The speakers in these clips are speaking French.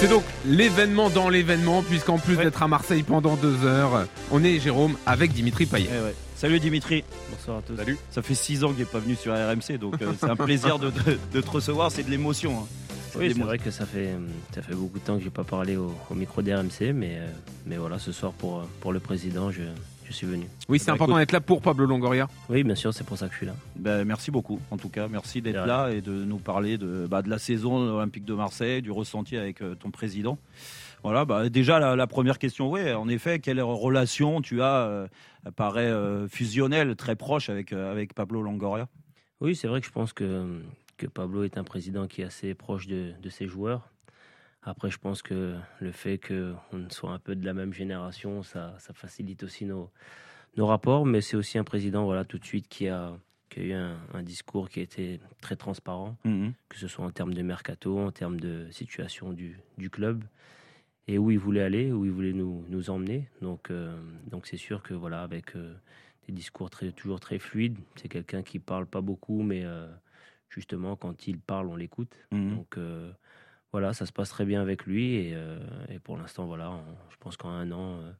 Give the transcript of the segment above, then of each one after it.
C'est donc l'événement dans l'événement, puisqu'en plus d'être à Marseille pendant deux heures, on est Jérôme avec Dimitri Payet. Eh ouais. Salut Dimitri. Bonsoir à tous. Salut. Ça fait six ans qu'il n'est pas venu sur RMC, donc euh, c'est un plaisir de, de- de te recevoir. C'est de l'émotion. hein. C'est Oui, vrai que ça fait, ça fait beaucoup de temps que j'ai pas parlé au, au micro d'RMC, mais, euh, mais voilà, ce soir pour, pour le président, je, je suis venu. Oui, c'est Bah, important d'être là pour Pablo Longoria. Oui, bien sûr, c'est pour ça que je suis là. Ben, merci beaucoup, en tout cas. Merci d'être là et de nous parler de, bah, de la saison olympique de Marseille, du ressenti avec euh, ton président. Voilà, bah, déjà la, la première question, oui, en effet, quelle relation tu as, euh, paraît euh, fusionnelle, très proche avec, euh, avec Pablo Longoria? Oui, c'est vrai que je pense que, que Pablo est un président qui est assez proche de, de ses joueurs. Après, je pense que le fait qu'on soit un peu de la même génération, ça, ça facilite aussi nos, nos rapports. Mais c'est aussi un président, voilà, tout de suite, qui a, qui a eu un, un discours qui a été très transparent. Mhm. que ce soit en termes de mercato, en termes de situation du, du club, et où il voulait aller, où il voulait nous, nous emmener. Donc, euh, donc c'est sûr que voilà, avec euh, des discours très, toujours très fluides, c'est quelqu'un qui parle pas beaucoup, mais euh, justement quand il parle, on l'écoute. Mhm. Donc voilà, ça se passe très bien avec lui, et, euh, pour l'instant, voilà, je pense qu'en un an, euh,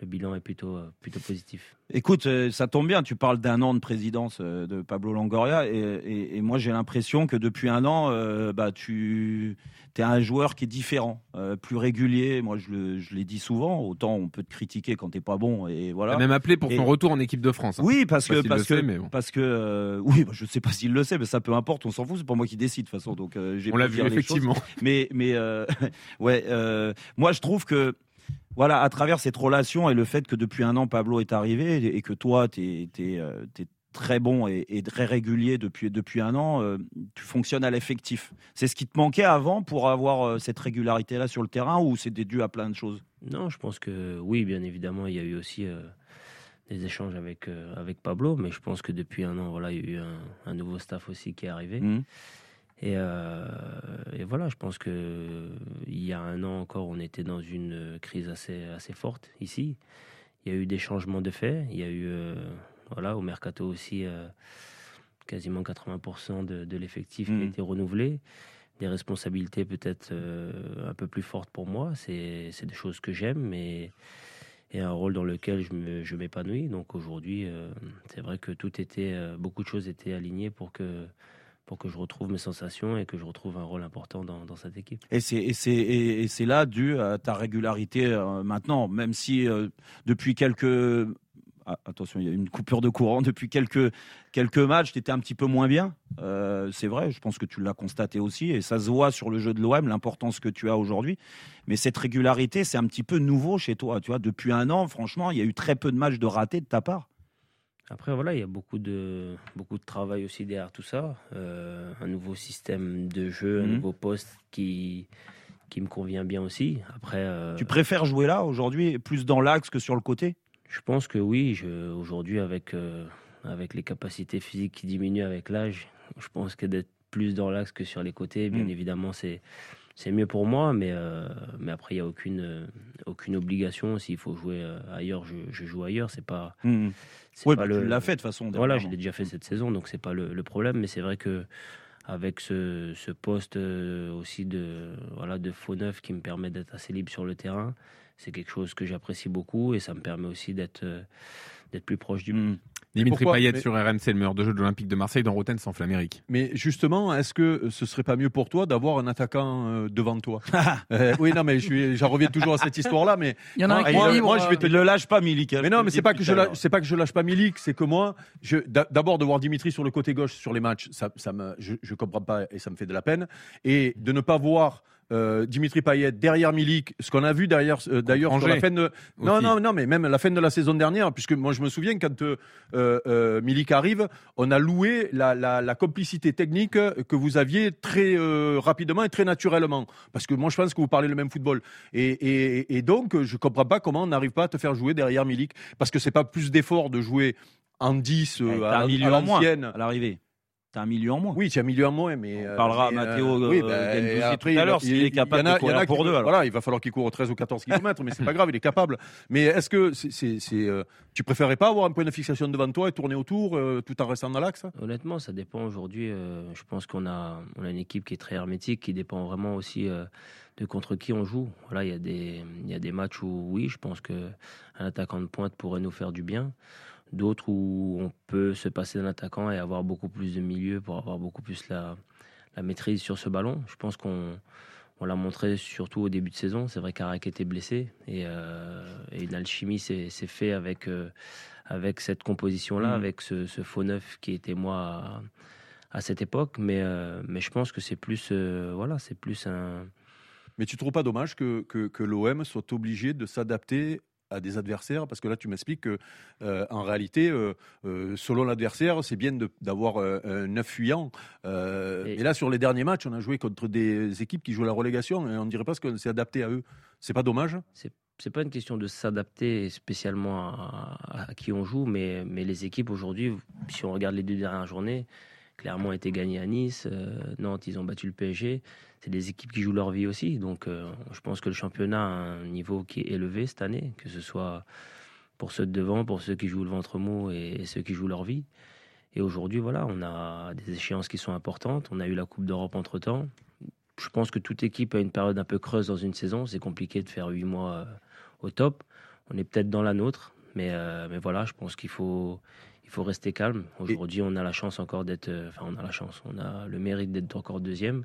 le bilan est plutôt, euh, plutôt positif. Écoute, euh, ça tombe bien, tu parles d'un an de présidence euh, de Pablo Longoria et, et- et moi j'ai l'impression que depuis un an, euh, bah, tu es un joueur qui est différent, euh, plus régulier. Moi je, le- je l'ai dit souvent, autant on peut te critiquer quand t'es pas bon et Il voilà. a même appelé pour Et- son retour en équipe de France. hein. Oui, parce que parce que le sait, mais bon. parce que euh, oui, bah, je sais pas s'il le sait, mais ça peu importe, on s'en fout, c'est pas moi qui décide de toute façon. Donc euh, j'ai On l'a vu effectivement. Mais, mais euh, ouais, euh, moi je trouve que voilà, à travers cette relation et le fait que depuis un an Pablo est arrivé et que toi tu es, très bon et, et très régulier depuis, depuis un an, euh, tu fonctionnes à l'effectif. C'est ce qui te manquait avant pour avoir euh, cette régularité-là sur le terrain ou c'était dû à plein de choses? Non, je pense que oui, bien évidemment, il y a eu aussi euh, des échanges avec, euh, avec Pablo, mais je pense que depuis un an, voilà, il y a eu un, un nouveau staff aussi qui est arrivé. Mhm. Et, euh, et voilà, je pense que il y a un an encore, on était dans une crise assez, assez forte ici. Il y a eu des changements de fait. Il y a eu, euh, voilà, au mercato aussi, euh, quasiment 80% de, de l'effectif qui a Mhm. été renouvelé. Des responsabilités peut-être un peu plus fortes pour moi. C'est des choses que j'aime, mais et un rôle dans lequel je m'épanouis. Donc aujourd'hui, c'est vrai que tout était, beaucoup de choses étaient alignées pour que pour que je retrouve mes sensations et que je retrouve un rôle important dans, dans cette équipe. Et c'est là dû à ta régularité euh, maintenant, même si euh, depuis quelques ah, attention, il y a une coupure de courant depuis quelques quelques matchs, tu étais un petit peu moins bien. Euh, c'est vrai, je pense que tu l'as constaté aussi et ça se voit sur le jeu de l'OM l'importance que tu as aujourd'hui. Mais cette régularité, c'est un petit peu nouveau chez toi, tu vois. Depuis un an, franchement, il y a eu très peu de matchs de ratés de ta part. Après, voilà, il y a beaucoup de, beaucoup de travail aussi derrière tout ça. Euh, un nouveau système de jeu, un Mhm. nouveau poste qui, qui me convient bien aussi. Après, euh, Tu préfères jouer là aujourd'hui, plus dans l'axe que sur le côté? Je pense que oui, aujourd'hui, avec, euh, avec les capacités physiques qui diminuent avec l'âge, je pense que d'être plus dans l'axe que sur les côtés, bien Mhm. évidemment, c'est, c'est mieux pour moi. Mais, euh, mais après, il n'y a aucune, euh, aucune obligation. S'il faut jouer euh, ailleurs, je, je joue ailleurs. C'est pas, Mhm. c'est Oui, pas bah, le, tu l'as fait de toute façon. Voilà, je l'ai déjà fait cette saison, donc c'est pas le, le problème. Mais c'est vrai que avec ce, ce poste aussi de voilà de faux neuf qui me permet d'être assez libre sur le terrain, c'est quelque chose que j'apprécie beaucoup et ça me permet aussi d'être d'être plus proche du but. Dimitri Payet Mais- sur RMC, le meilleur de jeu de l'Olympique de Marseille dans Rotten sans Flamérique. Mais justement, est-ce que ce serait pas mieux pour toi d'avoir un attaquant euh, devant toi? Euh, Oui, non, mais j'en reviens toujours à cette histoire-là. Mais Il y en a un Moi, qui moi, est libre, moi, je vais te Il le lâche pas, Milik. hein, Mais non, te mais c'est pas que je lâche, c'est pas que je lâche pas Milik, c'est que moi, d'abord de voir Dimitri sur le côté gauche sur les matchs, ça, ça me, je, je comprends pas et ça me fait de la peine, et de ne pas voir euh, Dimitri Payet derrière Milik, ce qu'on a vu derrière, euh, d'ailleurs sur la fin de, non, aussi. non, non, mais même la fin de la saison dernière, puisque moi je me souviens quand euh, Milik arrive, on a loué la, la, la complicité technique que vous aviez très rapidement et très naturellement, parce que moi je pense que vous parlez le même football, et, et, et donc je comprends pas comment on n'arrive pas à te faire jouer derrière Milik, parce que c'est pas plus d'effort de jouer en 10 euh, Ouais, à, à moins l'ancienne. à l'arrivée. T'as un milieu en moins. Oui, tu as un milieu en moins, mais. On parlera mais, à Matteo oui, euh, bah, tout après, à l'heure il- s'il il- est capable il y en a- de il y en courir a pour qui- deux. alors. Voilà, il va falloir qu'il court 13 ou 14 km, mais c'est pas grave, il est capable. Mais est-ce que c'est, c'est, c'est, euh, tu préférais pas avoir un point de fixation devant toi et tourner autour euh, tout en restant dans l'axe? Honnêtement, ça dépend aujourd'hui. euh, je pense qu'on a, on a une équipe qui est très hermétique, qui dépend vraiment aussi euh, de contre qui on joue. Voilà, il y a des, il y a des matchs où oui, je pense que un attaquant de pointe pourrait nous faire du bien. D'autres où on peut se passer d'un attaquant et avoir beaucoup plus de milieu pour avoir beaucoup plus la, la maîtrise sur ce ballon. Je pense qu'on on l'a montré surtout au début de saison. C'est vrai qu'Arak était blessé et, euh, et une alchimie s'est s'est fait avec, euh, avec cette composition-là, Mhm. avec ce, ce faux neuf qui était moi à, à cette époque. Mais, euh, mais je pense que c'est plus, euh, voilà, c'est plus un. Mais tu trouves pas dommage que, que, que l'OM soit obligé de s'adapter à des adversaires Parce que là, tu m'expliques que, euh, en réalité, euh, euh, selon l'adversaire, c'est bien d'avoir un neuf fuyant. Et- et... là, sur les derniers matchs, on a joué contre des équipes qui jouent la relégation et on ne dirait pas qu'on s'est adapté à eux. C'est pas dommage C'est pas une question de s'adapter spécialement à, à qui on joue, mais, mais les équipes aujourd'hui, si on regarde les deux dernières journées, clairement ont été gagnées à Nice, euh, Nantes, ils ont battu le PSG. C'est des équipes qui jouent leur vie aussi. Donc euh, je pense que le championnat a un niveau qui est élevé cette année, que ce soit pour ceux de devant, pour ceux qui jouent le ventre mou et, et ceux qui jouent leur vie. Et aujourd'hui, voilà, on a des échéances qui sont importantes. On a eu la Coupe d'Europe entre temps. Je pense que toute équipe a une période un peu creuse dans une saison. C'est compliqué de faire huit mois euh, au top. On est peut-être dans la nôtre, mais, euh, mais voilà, je pense qu'il faut, il faut rester calme. Aujourd'hui, on a la chance encore d'être, enfin, on a la chance, on a le mérite d'être encore deuxième.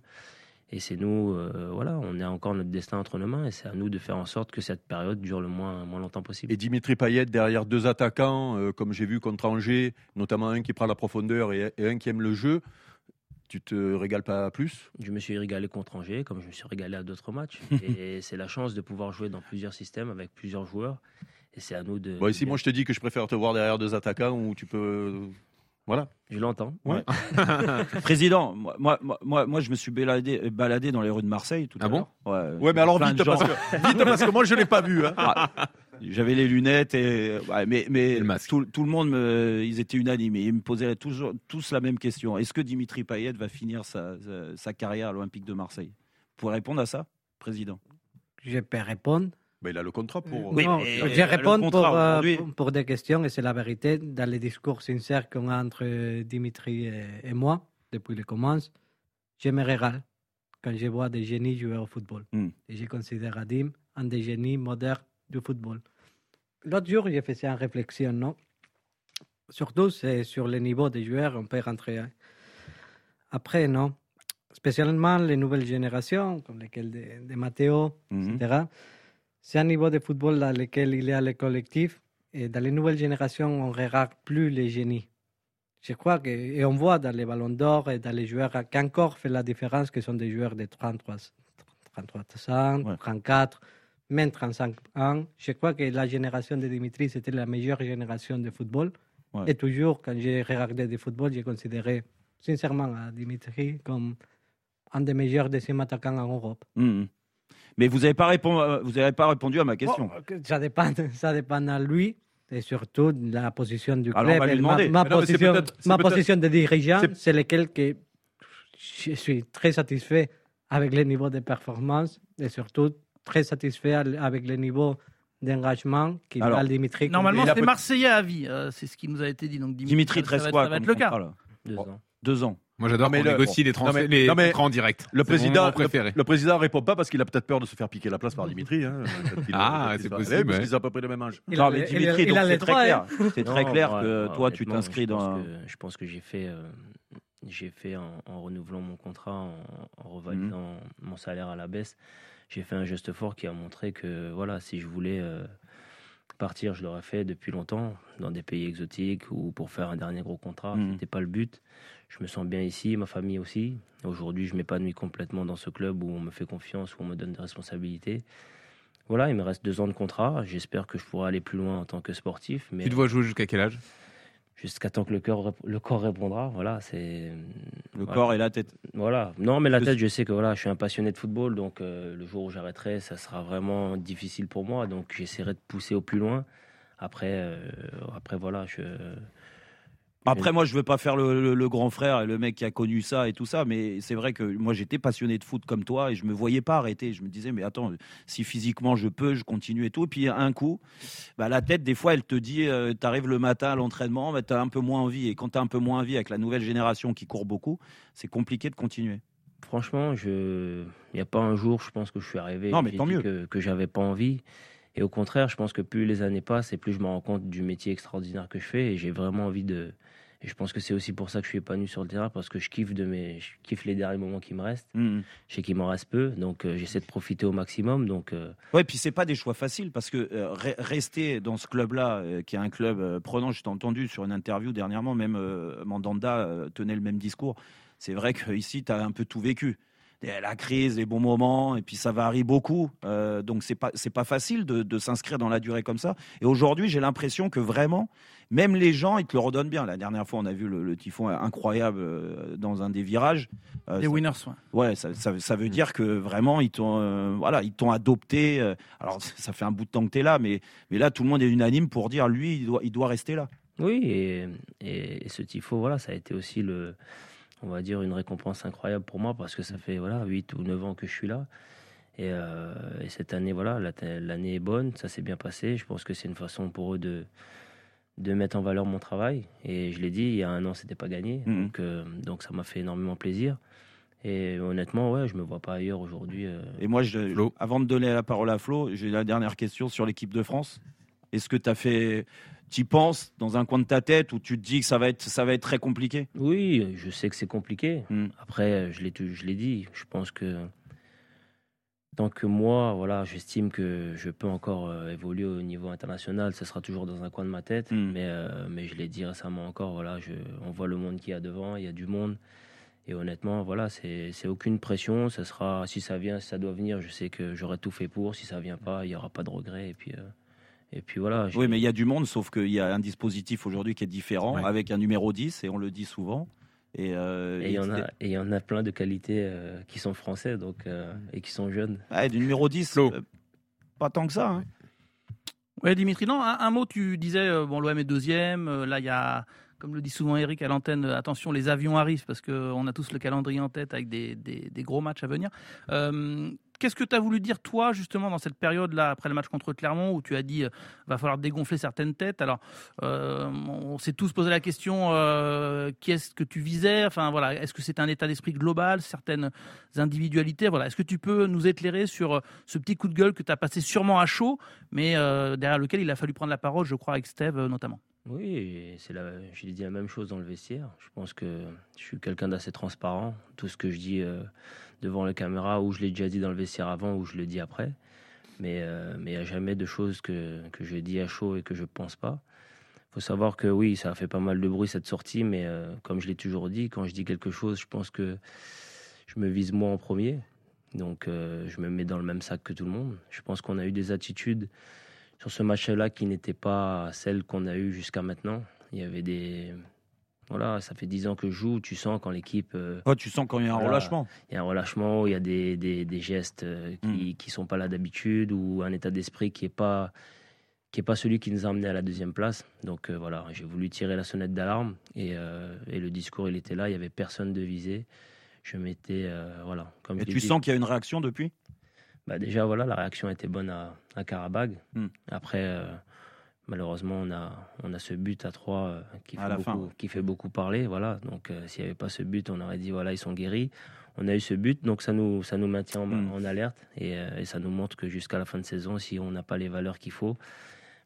Et c'est nous, euh, voilà, on a encore notre destin entre nos mains et c'est à nous de faire en sorte que cette période dure le moins, moins longtemps possible. Et Dimitri Payet derrière deux attaquants, euh, comme j'ai vu contre Angers, notamment un qui prend la profondeur et, et un qui aime le jeu, tu te régales pas plus? Je me suis régalé contre Angers, comme je me suis régalé à d'autres matchs. et c'est la chance de pouvoir jouer dans plusieurs systèmes avec plusieurs joueurs. Et c'est à nous de. Bon, ici, moi, je te dis que je préfère te voir derrière deux attaquants où tu peux. Voilà. Je l'entends. Ouais. Président, moi, moi, moi- je me suis baladé, baladé dans les rues de Marseille tout Ah à bon l'heure. Ouais, Ouais, mais alors vite parce, que, vite parce que moi, je l'ai pas vu. hein. Ah, J'avais les lunettes et ouais, mais mais le tout, tout le monde me, ils étaient unanimes et ils me posaient toujours tous la même question. Est-ce que Dimitri Payet va finir sa, sa, sa carrière à l'Olympique de Marseille? Vous pouvez répondre à ça, président? Je peux répondre. Ben, il a le contrat pour. Oui, Non, mais je réponds pour, euh, pour, pour des questions et c'est la vérité. Dans les discours sincères qu'on a entre Dimitri et, et moi, depuis le commence, je me régale quand je vois des génies jouer au football. Hmm. Et je considère Adim un des génies modernes du football. L'autre jour, j'ai fait une réflexion, non? Surtout, c'est sur le niveau des joueurs, on peut rentrer. hein. Après, non Spécialement les nouvelles générations, comme lesquelles de, de Matteo, etc. C'est un niveau de football dans lequel il y a le collectif. Et dans les nouvelles générations, on ne regarde plus les génies. Je crois que, et on voit dans les ballons d'or et dans les joueurs qui encore fait la différence, que sont des joueurs de 33, 33 ans, Ouais. 34, même 35 ans. Je crois que la génération de Dimitri, c'était la meilleure génération de football. Ouais. Et toujours, quand j'ai regardé du football, j'ai considéré sincèrement Dimitri comme un des meilleurs deuxième attaquants en Europe. Mhm. Mais vous n'avez pas, vous avez pas répondu à ma question. Bon, que ça, dépend, ça dépend à lui et surtout de la position du Alors, club. on va lui Et ma- demander. Ma, non, position, ma position de dirigeant, c'est- lequel que je suis très satisfait avec le niveau de performance et surtout très satisfait avec le niveau d'engagement qu'il Alors, Dimitri. Normalement, c'est peut- Marseillais à vie. euh, c'est ce qui nous a été dit. Donc, Dimitri, ça- ça 13 va être- quoi Ça va être le cas. Deux Bon. ans. Deux ans. Moi, j'adore qu'on le- négocie les, trans- non, mais- les non, mais contrats en direct. Le président, préféré. le, le président répond pas parce qu'il a peut-être peur de se faire piquer la place par Dimitri. hein, il- Ah, il c'est possible, Eh, Parce qu'ils ont à peu près le même âge. Il non, a mais il Dimitri, a- il donc a c'est très droits, clair. hein. C'est très clair que toi, tu t'inscris dans. que- je pense que j'ai fait, euh, j'ai fait en, en renouvelant mon contrat, en, en revalidant Mhm. mon salaire à la baisse, j'ai fait un geste fort qui a montré que voilà, si je voulais euh, partir, je l'aurais fait depuis longtemps dans des pays exotiques ou pour faire un dernier gros contrat. Mhm. C'était pas le but. Je me sens bien ici, ma famille aussi. Aujourd'hui, je m'épanouis complètement dans ce club où on me fait confiance, où on me donne des responsabilités. Voilà, il me reste deux ans de contrat. J'espère que je pourrai aller plus loin en tant que sportif. Mais Tu te vois jouer jusqu'à quel âge? Jusqu'à temps que le, cœur, rép- le corps répondra. Voilà, c'est. Le voilà. corps et la tête. Voilà. Non, mais la tête, je sais que voilà, je suis un passionné de football, donc euh, le jour où j'arrêterai, ça sera vraiment difficile pour moi. Donc j'essaierai de pousser au plus loin. Après, euh, après voilà, je. Après, moi, je veux pas faire le, le- le grand frère et le mec qui a connu ça et tout ça, mais c'est vrai que moi, j'étais passionné de foot comme toi et je me voyais pas arrêter. Je me disais, mais attends, si physiquement je peux, je continue et tout. Et puis, un coup, bah, la tête, des fois, elle te dit, tu arrives le matin à l'entraînement, bah, tu as un peu moins envie. Et quand tu as un peu moins envie avec la nouvelle génération qui court beaucoup, c'est compliqué de continuer. Franchement, je... il n'y a pas un jour, je pense que je suis arrivé Non, mais tant mieux. que, que j'avais pas envie. Et au contraire, je pense que plus les années passent et plus je me rends compte du métier extraordinaire que je fais et j'ai vraiment envie de. Et je pense que c'est aussi pour ça que je suis épanoui sur le terrain parce que je kiffe de mes, je kiffe les derniers moments qui me restent. Mhm. Je sais qu'il m'en reste peu, donc euh, j'essaie de profiter au maximum. Donc euh, Ouais, puis c'est pas des choix faciles parce que euh, re- rester dans ce club-là, euh, qui est un club prenant, je t'ai entendu sur une interview dernièrement, même Mandanda tenait le même discours. C'est vrai qu'ici, tu as un peu tout vécu. La crise, les bons moments, et puis ça varie beaucoup. Euh, donc c'est pas c'est pas facile de, de s'inscrire dans la durée comme ça. Et aujourd'hui, j'ai l'impression que vraiment, même les gens, ils te le redonnent bien. La dernière fois, on a vu le, le typhon incroyable euh, dans un des virages. Euh, Les ça- winners, ouais. Ouais, ça, ça- ça veut dire que vraiment ils t'ont, euh, voilà, ils t'ont adopté. euh, alors ça fait un bout de temps que tu es là, mais, mais là tout le monde est unanime pour dire lui, il doit, il doit rester là. oui, et, et, et ce tifo, voilà, ça a été aussi le, on va dire une récompense incroyable pour moi parce que ça fait voilà 8 ou 9 ans que je suis là. Et, euh, et cette année, voilà, la- l'année est bonne, ça s'est bien passé. Je pense que c'est une façon pour eux de, de mettre en valeur mon travail. Et je l'ai dit, il y a un an, c'était pas gagné. Mhm. Donc, euh, donc ça m'a fait énormément plaisir. Et honnêtement, ouais, je me vois pas ailleurs aujourd'hui. euh. Et moi, je, Flo. avant de donner la parole à Flo, j'ai la dernière question sur l'équipe de France. Est-ce que tu as fait, tu penses dans un coin de ta tête où tu te dis que ça va être, ça va être très compliqué? Oui, je sais que c'est compliqué. Mhm. Après, je l'ai, je l'ai dit. Je pense que tant que moi, voilà, j'estime que je peux encore euh, évoluer au niveau international, ce sera toujours dans un coin de ma tête. Mhm. Mais, euh, mais je l'ai dit récemment encore. Voilà, je, on voit le monde qu'il y a devant. Il y a du monde. Et honnêtement, voilà, c'est, c'est aucune pression. Ça sera, si ça vient, si ça doit venir, je sais que j'aurai tout fait pour. Si ça vient pas, il y aura pas de regret. Et puis, euh, et puis voilà. j'ai- Oui, mais il y a du monde, sauf qu'il y a un dispositif aujourd'hui qui est différent, Ouais. avec un numéro 10, et on le dit souvent. Et, euh, Et il y en a, et il y en a plein de qualités euh, qui sont français, donc euh, et qui sont jeunes. Ouais, du numéro 10, Flo. euh, pas tant que ça. hein. Ouais, Dimitri, non, un, un mot, tu disais, euh, bon, l'OM est deuxième. euh, là, il y a, comme le dit souvent Eric à l'antenne, euh, attention, les avions arrivent parce qu'on a tous le calendrier en tête avec des, des- des gros matchs à venir. Qu'est-ce que tu as voulu dire, toi, justement, dans cette période-là, après le match contre Clermont, où tu as dit, euh, va falloir dégonfler certaines têtes? Alors, euh, on s'est tous posé la question, euh, qui est-ce que tu visais? Enfin, voilà, est-ce que c'est un état d'esprit global, certaines individualités? Voilà, est-ce que tu peux nous éclairer sur ce petit coup de gueule que tu as passé sûrement à chaud, mais derrière lequel il a fallu prendre la parole, je crois, avec Steve notamment? Oui, c'est la, j'ai dit la même chose dans le vestiaire. Je pense que je suis quelqu'un d'assez transparent. Tout ce que je dis euh, devant la caméra, ou je l'ai déjà dit dans le vestiaire avant, ou je le dis après. Mais euh, mais il n'y a jamais de choses que, que je dis à chaud et que je pense pas. faut savoir que oui, ça a fait pas mal de bruit cette sortie, mais euh, comme je l'ai toujours dit, quand je dis quelque chose, je pense que je me vise moi en premier. Donc je me mets dans le même sac que tout le monde. Je pense qu'on a eu des attitudes sur ce match-là qui n'étaient pas celles qu'on a eues jusqu'à maintenant. Il y avait des... Voilà, ça fait 10 ans que je joue, tu sens quand l'équipe... euh, Oh, tu sens quand il y a un Voilà. relâchement. il y a un relâchement, il y a des, des, des gestes euh, qui ne sont pas là d'habitude ou un état d'esprit qui n'est pas, qui est pas celui qui nous a amené à la deuxième place. Donc euh, voilà, j'ai voulu tirer la sonnette d'alarme et, et le discours, il était là, il n'y avait personne de visé. Je m'étais... voilà, comme Et tu sens qu'il y a une réaction depuis? Bah déjà, voilà, la réaction était bonne à, à Karabag. Hmm. Après, euh, malheureusement, on a, on a ce but à 3 qui, À fait la beaucoup, fin, ouais. qui fait beaucoup parler. Voilà. Donc, euh, s'il n'y avait pas ce but, on aurait dit, voilà, ils sont guéris. On a eu ce but, donc ça nous, ça nous maintient en, Hmm. en alerte et, euh, et ça nous montre que jusqu'à la fin de saison, si on n'a pas les valeurs qu'il faut,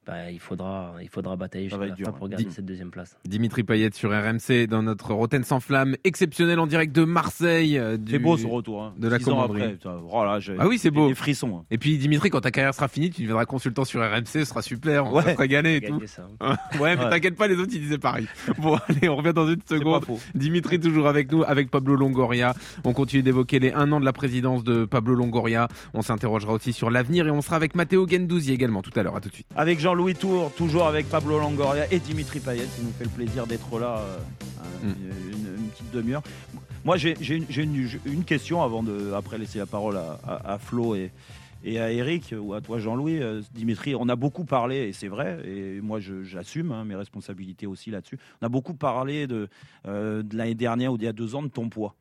bah, il, faudra, il faudra batailler Ça jusqu'à va la être dur, fin pour ouais. garder cette deuxième place. Dimitri Payet sur RMC dans notre Roten sans flamme exceptionnel en direct de Marseille. euh, du- C'est beau ce retour. hein. de la Six ans commanderie. oh Ah oui, c'est j'ai beau. Des frissons. hein. Et puis Dimitri, quand ta carrière sera finie, tu deviendras consultant sur RMC, ce sera super, on Ouais. va se régaler et tout. Gagner ça. Ouais, mais Ouais. t'inquiète pas, les autres ils disaient pareil. Bon, allez, on revient dans une seconde. Dimitri toujours avec nous, avec Pablo Longoria. On continue d'évoquer les un an de la présidence de Pablo Longoria. On s'interrogera aussi sur l'avenir et on sera avec Matteo Gendouzi également tout à l'heure. À tout de suite. Avec Jean-Louis Tour, toujours avec Pablo Longoria et Dimitri Payet, qui nous fait le plaisir d'être là euh, Mm. une, une petite demi-heure. Moi, j'ai une, question avant de après laisser la parole à, à- à Flo et, Et à Eric ou à toi Jean-Louis, euh, Dimitri, on a beaucoup parlé, et c'est vrai, et moi j'assume hein, mes responsabilités aussi là-dessus, on a beaucoup parlé de, euh, de l'année dernière ou d'il y a deux ans de ton poids.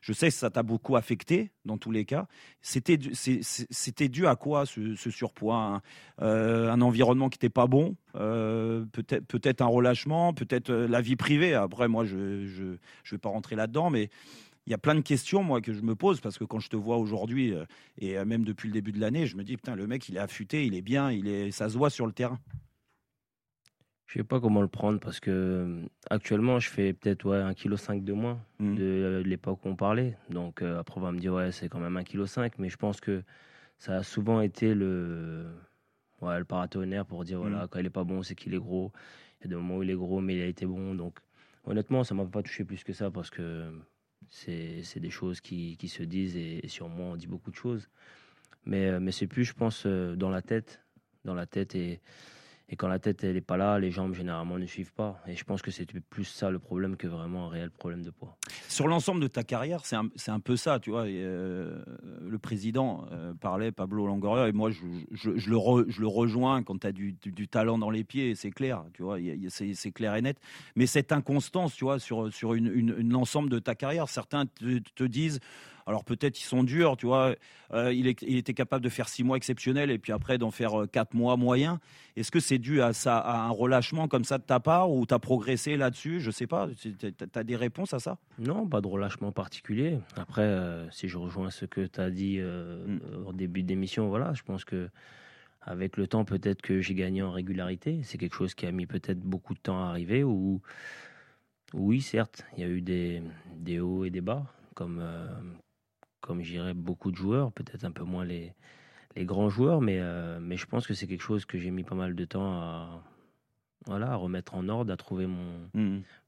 Je sais que ça t'a beaucoup affecté dans tous les cas. C'était dû- à quoi ce, surpoids un, euh, un environnement qui n'était pas bon, euh, peut-être peut-être un relâchement, peut-être euh, la vie privée. Après, moi, je ne je, je vais pas rentrer là-dedans, mais il y a plein de questions moi que je me pose parce que quand je te vois aujourd'hui et même depuis le début de l'année, je me dis putain le mec il est affûté, il est bien, il est ça se voit sur le terrain. Je sais pas comment le prendre parce que euh, actuellement je fais peut-être ouais, 1,5 kg de moins de euh, l'époque où on parlait. Donc euh, après on va me dire ouais c'est quand même 1,5 kg, mais je pense que ça a souvent été le, ouais, le paratonnerre pour dire voilà Mhm. quand il est pas bon c'est qu'il est gros. Il y a des moments où il est gros mais il a été bon. Donc honnêtement ça m'a pas touché plus que ça parce que c'est des choses qui, qui se disent et, et sur moi on dit beaucoup de choses. Mais, mais c'est plus je pense dans la tête, dans la tête et et quand la tête elle est pas là, les jambes généralement ne suivent pas. Et je pense que c'est plus ça le problème que vraiment un réel problème de poids. Sur l'ensemble de ta carrière, c'est un, un peu ça, tu vois. euh, le président euh, parlait, Pablo Longoria, et moi, je, je- le, je le rejoins quand tu as du, du- talent dans les pieds, c'est clair, tu vois, c'est clair et net. Mais cette inconstance, tu vois, sur, sur une, une- l'ensemble de ta carrière, certains te disent, alors peut-être ils sont durs, tu vois, euh, il, est- il était capable de faire six mois exceptionnels et puis après d'en faire euh, quatre mois moyens. Est-ce que c'est dû à, ça, à un relâchement comme ça de ta part ou tu as progressé là-dessus? Je sais pas, tu as des réponses à ça? Non, pas de relâchement particulier. Après, euh, si je rejoins ce que tu as dit Mm. au début d'émission, voilà, je pense que avec le temps, peut-être que j'ai gagné en régularité. C'est quelque chose qui a mis peut-être beaucoup de temps à arriver. Ou oui, certes, il y a eu des, des hauts et des bas, comme euh, comme j'irais beaucoup de joueurs, peut-être un peu moins les les grands joueurs, mais euh, mais je pense que c'est quelque chose que j'ai mis pas mal de temps à voilà à remettre en ordre, à trouver mon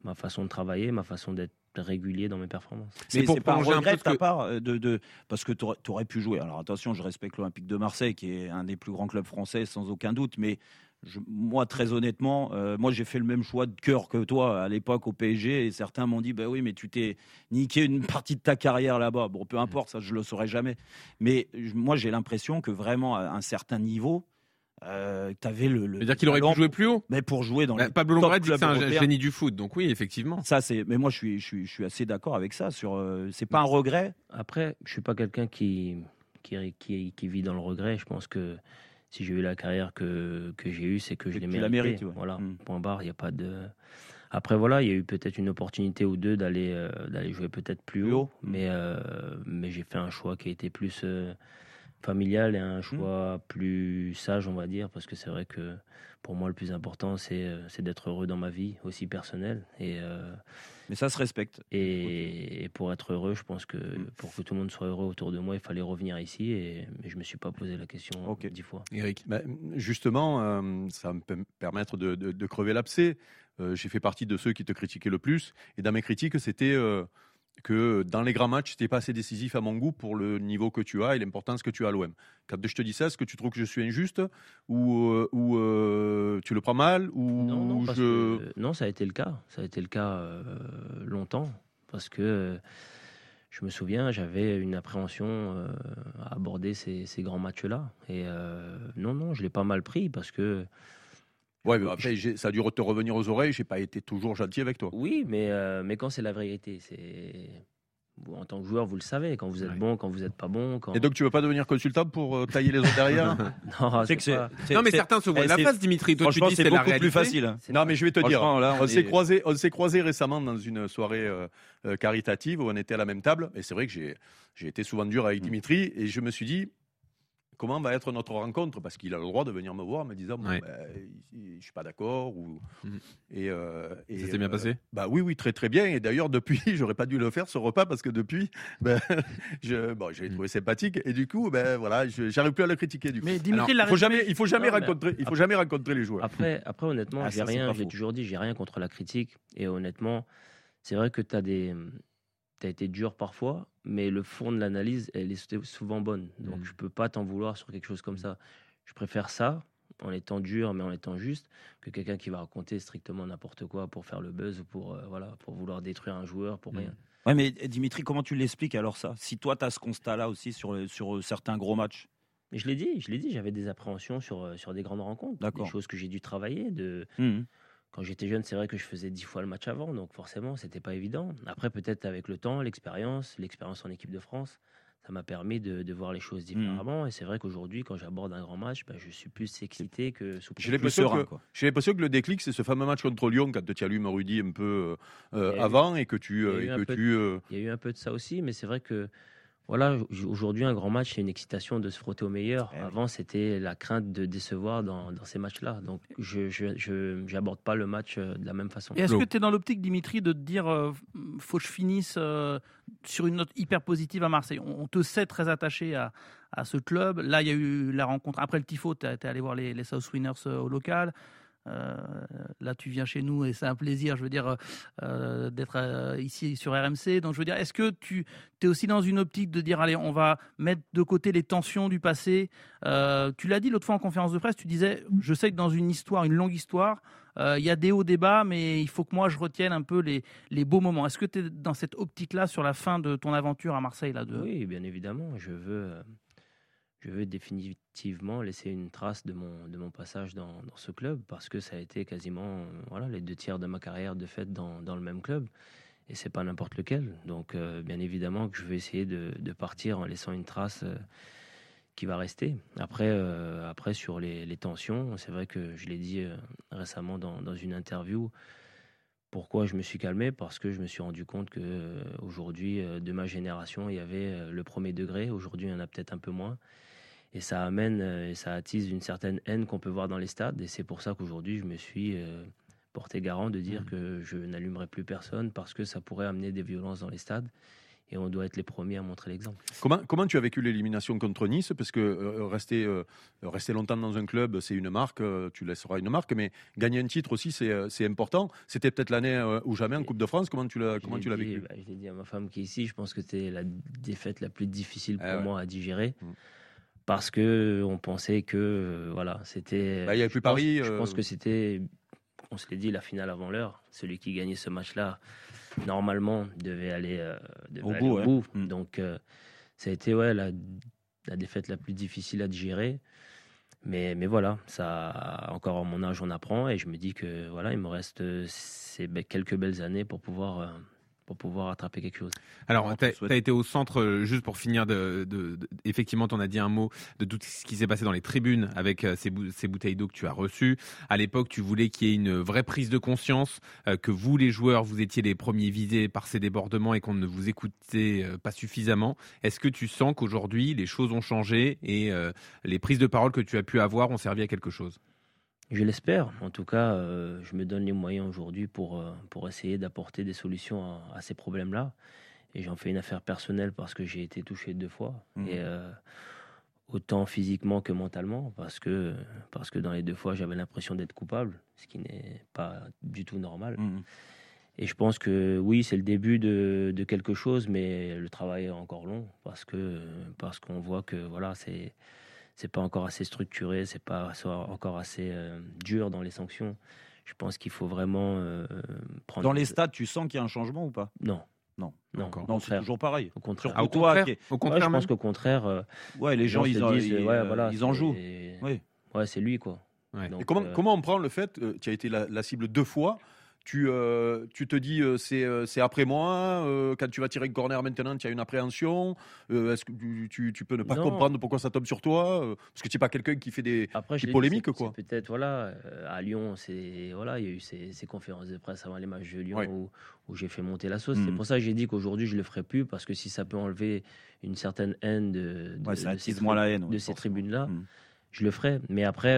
ma façon de travailler, ma façon d'être régulier dans mes performances. C'est Mais pour c'est pas un regret peu de ta que- part euh, de, de- parce que tu aurais, pu jouer. Alors attention, je respecte l'Olympique de Marseille qui est un des plus grands clubs français sans aucun doute, mais je- moi très honnêtement, euh, moi j'ai fait le même choix de cœur que toi à l'époque au PSG et certains m'ont dit bah oui mais tu t'es niqué une partie de ta carrière là-bas. Bon peu importe, ça je le saurais jamais. Mais je- moi j'ai l'impression que vraiment à un certain niveau, euh, tu avais le, le C'est-à-dire qu'il aurait pu jouer plus haut mais pour jouer dans Bah, les Pablo Longoria dit que c'est un européens. génie du foot, donc oui, effectivement. Ça c'est, mais moi je suis, je suis, je suis assez d'accord avec ça. Sur, euh, c'est pas un regret? Après, je suis pas quelqu'un qui, qui, qui, qui vit dans le regret. Je pense que si j'ai eu la carrière que, que j'ai eue, c'est que je l'ai tu la mérité. mérites, ouais. Voilà, Mm. point barre, il n'y a pas de... Après, voilà, il y a eu peut-être une opportunité ou deux d'aller euh, d'aller jouer peut-être plus, Plus haut, haut. Mais, euh, mais j'ai fait un choix qui a été plus euh, familial et un choix plus sage, on va dire, parce que c'est vrai que pour moi, le plus important, c'est euh, c'est d'être heureux dans ma vie, aussi personnelle. Et, euh, Mais ça se respecte. et, et pour être heureux, je pense que Mm. pour que tout le monde soit heureux autour de moi, il fallait revenir ici. Et, mais je me suis pas posé la question Ok. dix fois. Eric. Ben, justement, euh, ça me pe- permettre de, de- de crever l'abcès. Euh, J'ai fait partie de ceux qui te critiquaient le plus. Et dans mes critiques, c'était que dans les grands matchs, tu n'es pas assez décisif à mon goût pour le niveau que tu as et l'importance que tu as à l'OM. Quand je te dis ça, est-ce que tu trouves que je suis injuste ou, euh, ou euh, tu le prends mal ou Non, non, parce je... que- non, ça a été le cas. Ça a été le cas euh, longtemps. Parce que euh, je me souviens, j'avais une appréhension euh, à aborder ces, ces grands matchs-là. Et euh, non, non, je l'ai pas mal pris parce que Ouais, mais après, ça a dû te revenir aux oreilles. J'ai pas été toujours gentil avec toi. oui, mais, euh, mais quand c'est la vérité, c'est. vous, En tant que joueur, vous le savez, quand vous êtes Ouais. bon, quand vous n'êtes pas bon. Quand... Et donc, tu veux pas devenir consultant pour euh, tailler les autres derrière? Non, C'est que c'est, pas- c'est- Non, mais certains se voient eh, de la face, Dimitri. Toi, tu franchement, dis c'est la beaucoup réalité. plus facile. Non, mais je vais te dire. Là, On on s'est est- croisé, on s'est croisé récemment dans une soirée euh, euh, caritative où on était à la même table. Et c'est vrai que j'ai, j'ai été souvent dur avec Mm. Dimitri et je me suis dit comment va être notre rencontre? Parce qu'il a le droit de venir me voir en me disant bon, Ouais. ben, je suis pas d'accord ou Mhm. et, euh, et, Ça s'est bien euh, passé? bah oui oui très très bien et d'ailleurs depuis j'aurais pas dû le faire ce repas parce que depuis ben, je bon je l'ai Mhm. trouvé sympathique et du coup ben voilà je- j'arrive plus à le critiquer du coup. Mais Dimitri Alors, faut jamais il faut jamais Non, rencontrer il faut jamais rencontrer les joueurs Après, après honnêtement, Ah, j'ai rien, pas je l'ai faux. toujours dit, j'ai rien contre la critique. Et honnêtement, c'est vrai que tu as des. Tu as été dur parfois, mais le fond de l'analyse, elle est souvent bonne. Donc, Mhm. je peux pas t'en vouloir sur quelque chose comme ça. Je préfère ça, en étant dur, mais en étant juste, que quelqu'un qui va raconter strictement n'importe quoi pour faire le buzz ou pour, euh, voilà, pour vouloir détruire un joueur, pour Mhm. rien. Ouais, mais Dimitri, comment tu l'expliques alors ça? Si toi, tu as ce constat-là aussi sur, sur euh, certains gros matchs? Je l'ai dit, je l'ai dit, j'avais des appréhensions sur, euh, sur des grandes rencontres, des choses que j'ai dû travailler. De... Mhm. Quand j'étais jeune, c'est vrai que je faisais dix fois le match avant, donc forcément, c'était pas évident. Après, peut-être avec le temps, l'expérience, l'expérience en équipe de France, ça m'a permis de, de voir les choses différemment. Et c'est vrai qu'aujourd'hui, quand j'aborde un grand match, ben, je suis plus excité que sous J'ai Plus l'impression serein, que, quoi. j'ai l'impression que le déclic, c'est ce fameux match contre Lyon quand tu allumes Rudy un peu euh, eu- avant et que tu. il y a euh, et que de- tu euh, Il y a eu un peu de ça aussi, mais c'est vrai que voilà, aujourd'hui, un grand match, c'est une excitation de se frotter au meilleur. Eh. Avant, c'était la crainte de décevoir dans, dans ces matchs-là. Donc, je je- je- j'aborde pas le match euh, de la même façon. Est-ce que tu es dans l'optique, Dimitri, de te dire euh, faut que je finisse euh, sur une note hyper positive à Marseille? On, on te sait très attaché à, à ce club. Là, il y a eu la rencontre. Après le Tifo, tu es allé voir les, les South Winners euh, au local. Euh, là, tu viens chez nous et c'est un plaisir, je veux dire, euh, d'être euh, ici sur RMC. Donc, je veux dire, est-ce que tu es aussi dans une optique de dire, allez, on va mettre de côté les tensions du passé? Tu l'as dit l'autre fois en conférence de presse, tu disais, je sais que dans une histoire, une longue histoire, il y a des hauts, des bas, mais il faut que moi je retienne un peu les, les beaux moments. Est-ce que tu es dans cette optique-là sur la fin de ton aventure à Marseille là, de... Oui, bien évidemment. Je veux, je veux définitivement laisser une trace de mon, de mon passage dans, dans ce club parce que ça a été quasiment euh, voilà, les deux tiers de ma carrière de fait dans, dans le même club. Et c'est pas n'importe lequel. Donc, euh, bien évidemment que je vais essayer de, de partir en laissant une trace euh, qui va rester. Après, après sur les, les tensions, c'est vrai que je l'ai dit récemment dans, dans une interview. Pourquoi je me suis calmé? Parce que je me suis rendu compte que aujourd'hui, de ma génération, il y avait le premier degré. Aujourd'hui, il y en a peut-être un peu moins. Et ça amène euh, et ça attise une certaine haine qu'on peut voir dans les stades. Et c'est pour ça qu'aujourd'hui, je me suis euh, porté garant de dire que je n'allumerai plus personne parce que ça pourrait amener des violences dans les stades. Et on doit être les premiers à montrer l'exemple. Comment, comment tu as vécu l'élimination contre Nice? Parce que euh, rester, euh, rester longtemps dans un club, c'est une marque, tu laisseras une marque, mais gagner un titre aussi, c'est c'est important. C'était peut-être l'année ou jamais en Coupe de France. Comment tu l'as vécu? bah, Je l'ai dit à ma femme qui est ici, je pense que c'était la défaite la plus difficile pour Ah ouais. moi à digérer. Mm. Parce que on pensait que euh, voilà, c'était. Bah, il y avait je plus pense- Paris, Je euh, pense que c'était, on se l'est dit, la finale avant l'heure. Celui qui gagnait ce match-là, normalement, devait aller, euh, devait Au aller bout, au ouais. bout. Mm. Donc, euh, ça a été ouais, la, la défaite la plus difficile à digérer. Mais, mais voilà, ça, encore à mon âge, on apprend et je me dis que voilà, il me reste euh, ces quelques belles années pour pouvoir, euh, pour pouvoir attraper quelque chose. Alors, tu as été au centre, euh, juste pour finir, de, de- de- effectivement, tu en as dit un mot de tout ce qui s'est passé dans les tribunes avec euh, ces, bou- ces bouteilles d'eau que tu as reçues. À l'époque, tu voulais qu'il y ait une vraie prise de conscience, euh, que vous, les joueurs, vous étiez les premiers visés par ces débordements et qu'on ne vous écoutait euh, pas suffisamment. Est-ce que tu sens qu'aujourd'hui, les choses ont changé et euh, les prises de parole que tu as pu avoir ont servi à quelque chose? Je l'espère. En tout cas, euh, je me donne les moyens aujourd'hui pour, euh, pour essayer d'apporter des solutions à, à ces problèmes-là. Et j'en fais une affaire personnelle parce que j'ai été touché deux fois. Mhm. Et euh, autant physiquement que mentalement, parce que, parce que dans les deux fois, j'avais l'impression d'être coupable, ce qui n'est pas du tout normal. Mhm. Et je pense que oui, c'est le début de, de quelque chose, mais le travail est encore long parce que parce qu'on voit que voilà, c'est c'est pas encore assez structuré, c'est pas encore assez euh, dur dans les sanctions. Je pense qu'il faut vraiment euh, prendre Dans les stades, tu sens qu'il y a un changement ou pas? Non Non. non Non, c'est toujours pareil. au contraire. Ah, au toi, contraire, est- au Ouais, contraire je pense qu'au contraire, euh, Ouais, les gens, ils, en- disent, ils, ouais, voilà, ils en jouent. Oui. Ouais, c'est lui quoi. Ouais. Donc, Et comment, euh, comment on prend le fait, euh, tu as été la, la cible deux fois, tu, euh, tu te dis euh, c'est euh, c'est après moi, quand tu vas tirer une corner maintenant, tu as une appréhension, est-ce que tu, tu- tu peux ne pas Non. comprendre pourquoi ça tombe sur toi Parce que tu n'es pas quelqu'un qui fait des... Après, dit, polémiques, c'est- quoi. c'est Peut-être, voilà, à Lyon, c'est voilà, il y a eu ces, ces conférences de presse avant les matchs de Lyon Ouais. où, où j'ai fait monter la sauce. C'est pour ça que j'ai dit qu'aujourd'hui, je le ferai plus parce que si ça peut enlever une certaine haine de, de, Ouais, de ces, haine. de ouais, ces tribunes-là, Mhm. je le ferai. Mais après,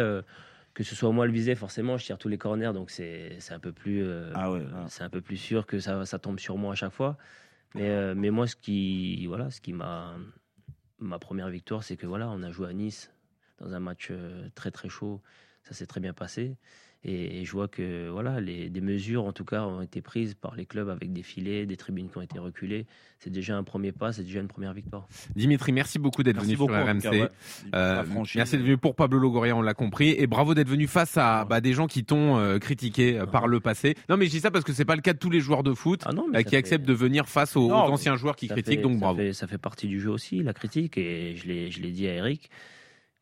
que ce soit moi le visé, forcément, je tire tous les corners, donc c'est un peu plus, euh, Ah ouais, là. c'est un peu plus sûr que ça, ça tombe sur moi à chaque fois. Mais, euh, mais moi, ce qui, voilà, ce qui m'a, ma première victoire, c'est que voilà, on a joué à Nice dans un match euh, très très chaud. Ça s'est très bien passé. Et, et je vois que voilà, les, des mesures en tout cas ont été prises par les clubs avec des filets, des tribunes qui ont été reculées. C'est déjà un premier pas, c'est déjà une première victoire. Dimitri, merci beaucoup d'être venu beaucoup. sur RMC. cas, ouais. Euh, merci d'être venu pour Pablo Longoria, on l'a compris, et bravo d'être venu face à bah, des gens qui t'ont euh, critiqué euh, par le passé. Non, mais je dis ça parce que c'est pas le cas de tous les joueurs de foot Ah non, euh, qui ça acceptent de venir face aux, anciens joueurs qui ça critiquent, fait- donc ça bravo. fait- ça fait partie du jeu aussi, la critique, et je l'ai, je l'ai dit à Eric.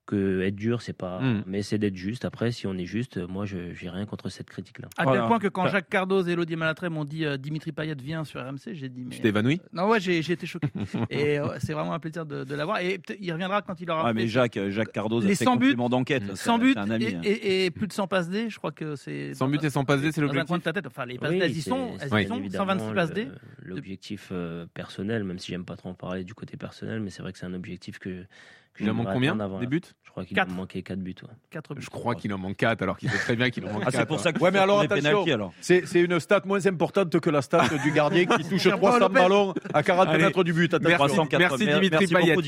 Que être dur, c'est pas. Mm. Mais c'est d'être juste. Après, si on est juste, moi, je j'ai rien contre cette critique-là. À Voilà. tel point que quand Jacques Cardoz et Elodie Malatré m'ont dit euh, Dimitri Payet vient sur RMC, j'ai dit mais. Tu t'es évanoui Non, ouais, j'ai été choqué. et euh, c'est vraiment un plaisir de, de l'avoir. Et il reviendra quand il aura. Ouais, mais Jacques, Jacques Cardoz Les a fait 100 buts, complément d'enquête. c'est- 100 buts c'est un ami. et, hein. et- et plus de 100 passes D, je crois que c'est. Sans but et sans passe D, c'est Dans un coin de l'objectif ta tête. Enfin, les passes Oui, D, elles y sont. Elles y sont. évidemment 126 passes D. L'objectif euh, personnel, même si j'aime pas trop en parler du côté personnel, mais c'est vrai que c'est un objectif que. Il en manque combien avant Des buts Je crois qu'il Quatre. en manquait 4 buts. ouais. 4 buts. Je crois qu'il en manque 4 alors qu'il sait très bien qu'il en manque Ah, 4. c'est pour ça que Ouais, mais alors, attention. C'est une stat moins importante que la stat du gardien qui touche Pierre-Paul 300 Lopez. ballons à 40 Allez. mètres du but. Attention. Merci, 380. merci Dimitri Merci Payet.